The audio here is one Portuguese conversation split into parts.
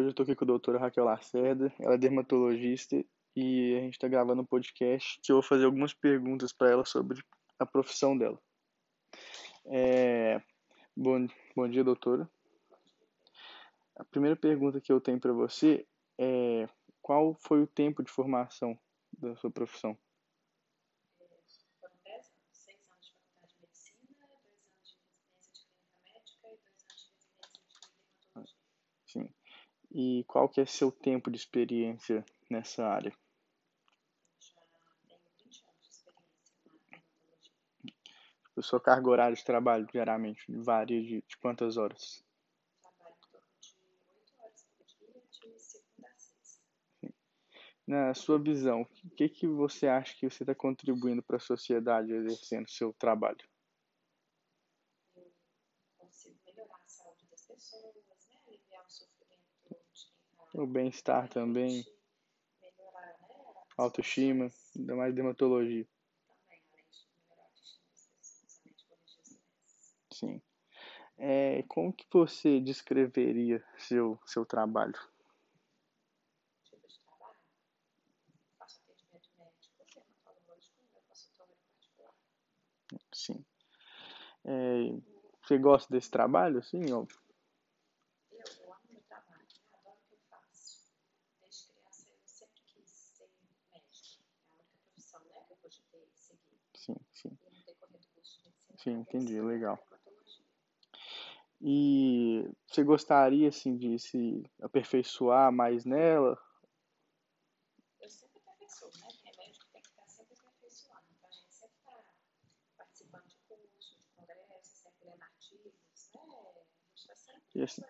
estou aqui com a doutora Raquel Lacerda, ela é dermatologista e a gente está gravando um podcast que eu vou fazer algumas perguntas para ela sobre a profissão dela. É... Bom, bom dia, doutora. A primeira pergunta que eu tenho para você é qual foi o tempo de formação da sua profissão? Foram 10 anos, 6 anos de faculdade de medicina, 2 anos de residência de clínica médica e 2 anos de residência de dermatologia. Sim. E qual que é seu tempo de experiência nessa área? Já tenho 20 anos de trabalho, geralmente, varia de, de quantas horas? Trabalho em torno de 8 horas por dia, de segunda a sexta. Na sua visão, o que, que você acha que você está contribuindo para a sociedade exercendo seu trabalho? Eu consigo melhorar a saúde das pessoas, né? aliviar o sofrimento de quem está O bem-estar também, autoestima, ainda mais dermatologia. Sim. É, como que você descreveria seu, seu trabalho? Sim. É, você gosta desse trabalho? Sim, óbvio. Eu, eu amo meu trabalho, né? adoro o que eu faço. Desde criança eu sempre quis ser médico. É a única que eu cogitei seguir. Sim, sim. E no decorrer do curso de medicina, Sim, entendi, legal. E você gostaria, assim, de se aperfeiçoar mais nela? Eu sempre aperfeiçoo, né? É médico tem que estar sempre aperfeiçoando. Então a gente sempre está participando de cursos, de congressos, sempre lendo artigos, né? A gente está sempre assim,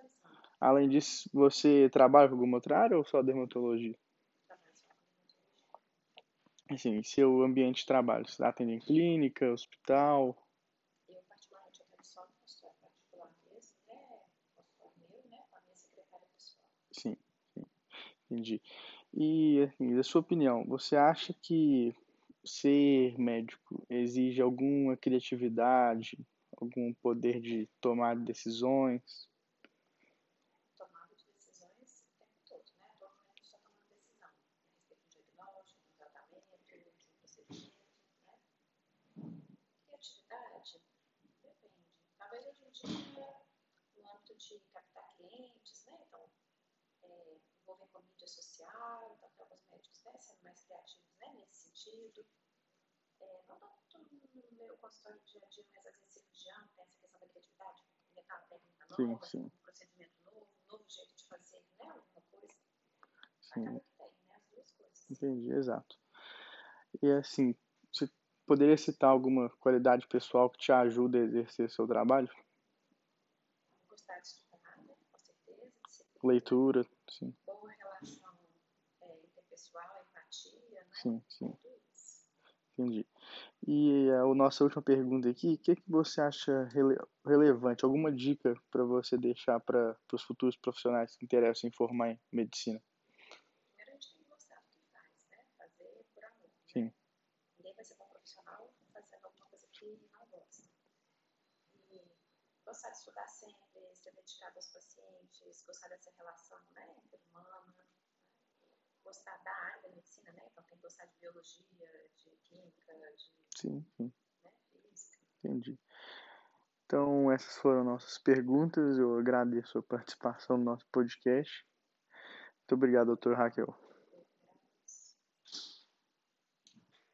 além disso, você trabalha com alguma outra área ou só dermatologia? Trabalho só com dermatologia. Assim, seu ambiente de trabalho, você atende em clínica, hospital? Eu, particularmente, atendo só no consultório particular mesmo, né? Consultório meu, né? Com a minha secretária pessoal. Sim, sim, entendi. E, assim, da sua opinião, você acha que ser médico exige alguma criatividade, algum poder de tomar decisões? Tomada de decisões o tempo todo, né? A todo momento está tomando decisão a respeito de um diagnóstico, de um tratamento, de procedimento, né? Criatividade? Depende. Talvez em dia, no âmbito de captar clientes, né? Então, é, envolver com mídia social, então tem alguns médicos né, sendo mais criativos né, nesse sentido. É, não tanto no meu consultório do dia a dia, mas às vezes cirurgião tem essa questão da criatividade, inventar uma técnica Sim, nova, sim. um procedimento novo, um novo jeito de fazer né, alguma coisa. Sim, Acaba que tem, né? As duas coisas. entendi, exato. E assim, você poderia citar alguma qualidade pessoal que te ajuda a exercer seu trabalho? Gostar de estudar, né? Com certeza, Leitura, sim, boa relação é, interpessoal, empatia, né? sim, sim, entendi. E a nossa última pergunta aqui, o que, que você acha rele- relevante? Alguma dica para você deixar para os futuros profissionais que interessam em formar em medicina? Primeiro a gente tem que gostar do que faz, né? Fazer por amor. Sim. Né? Ninguém vai ser bom profissional fazendo alguma coisa que não gosta. E gostar de estudar sempre, ser dedicado aos pacientes, gostar dessa relação né, interhumana, né? gostar da área da medicina, né? Então tem que gostar de biologia, de química, de Sim, sim, né, física. entendi. Então, essas foram nossas perguntas. Eu agradeço a participação no nosso podcast. Muito obrigado, doutor Raquel.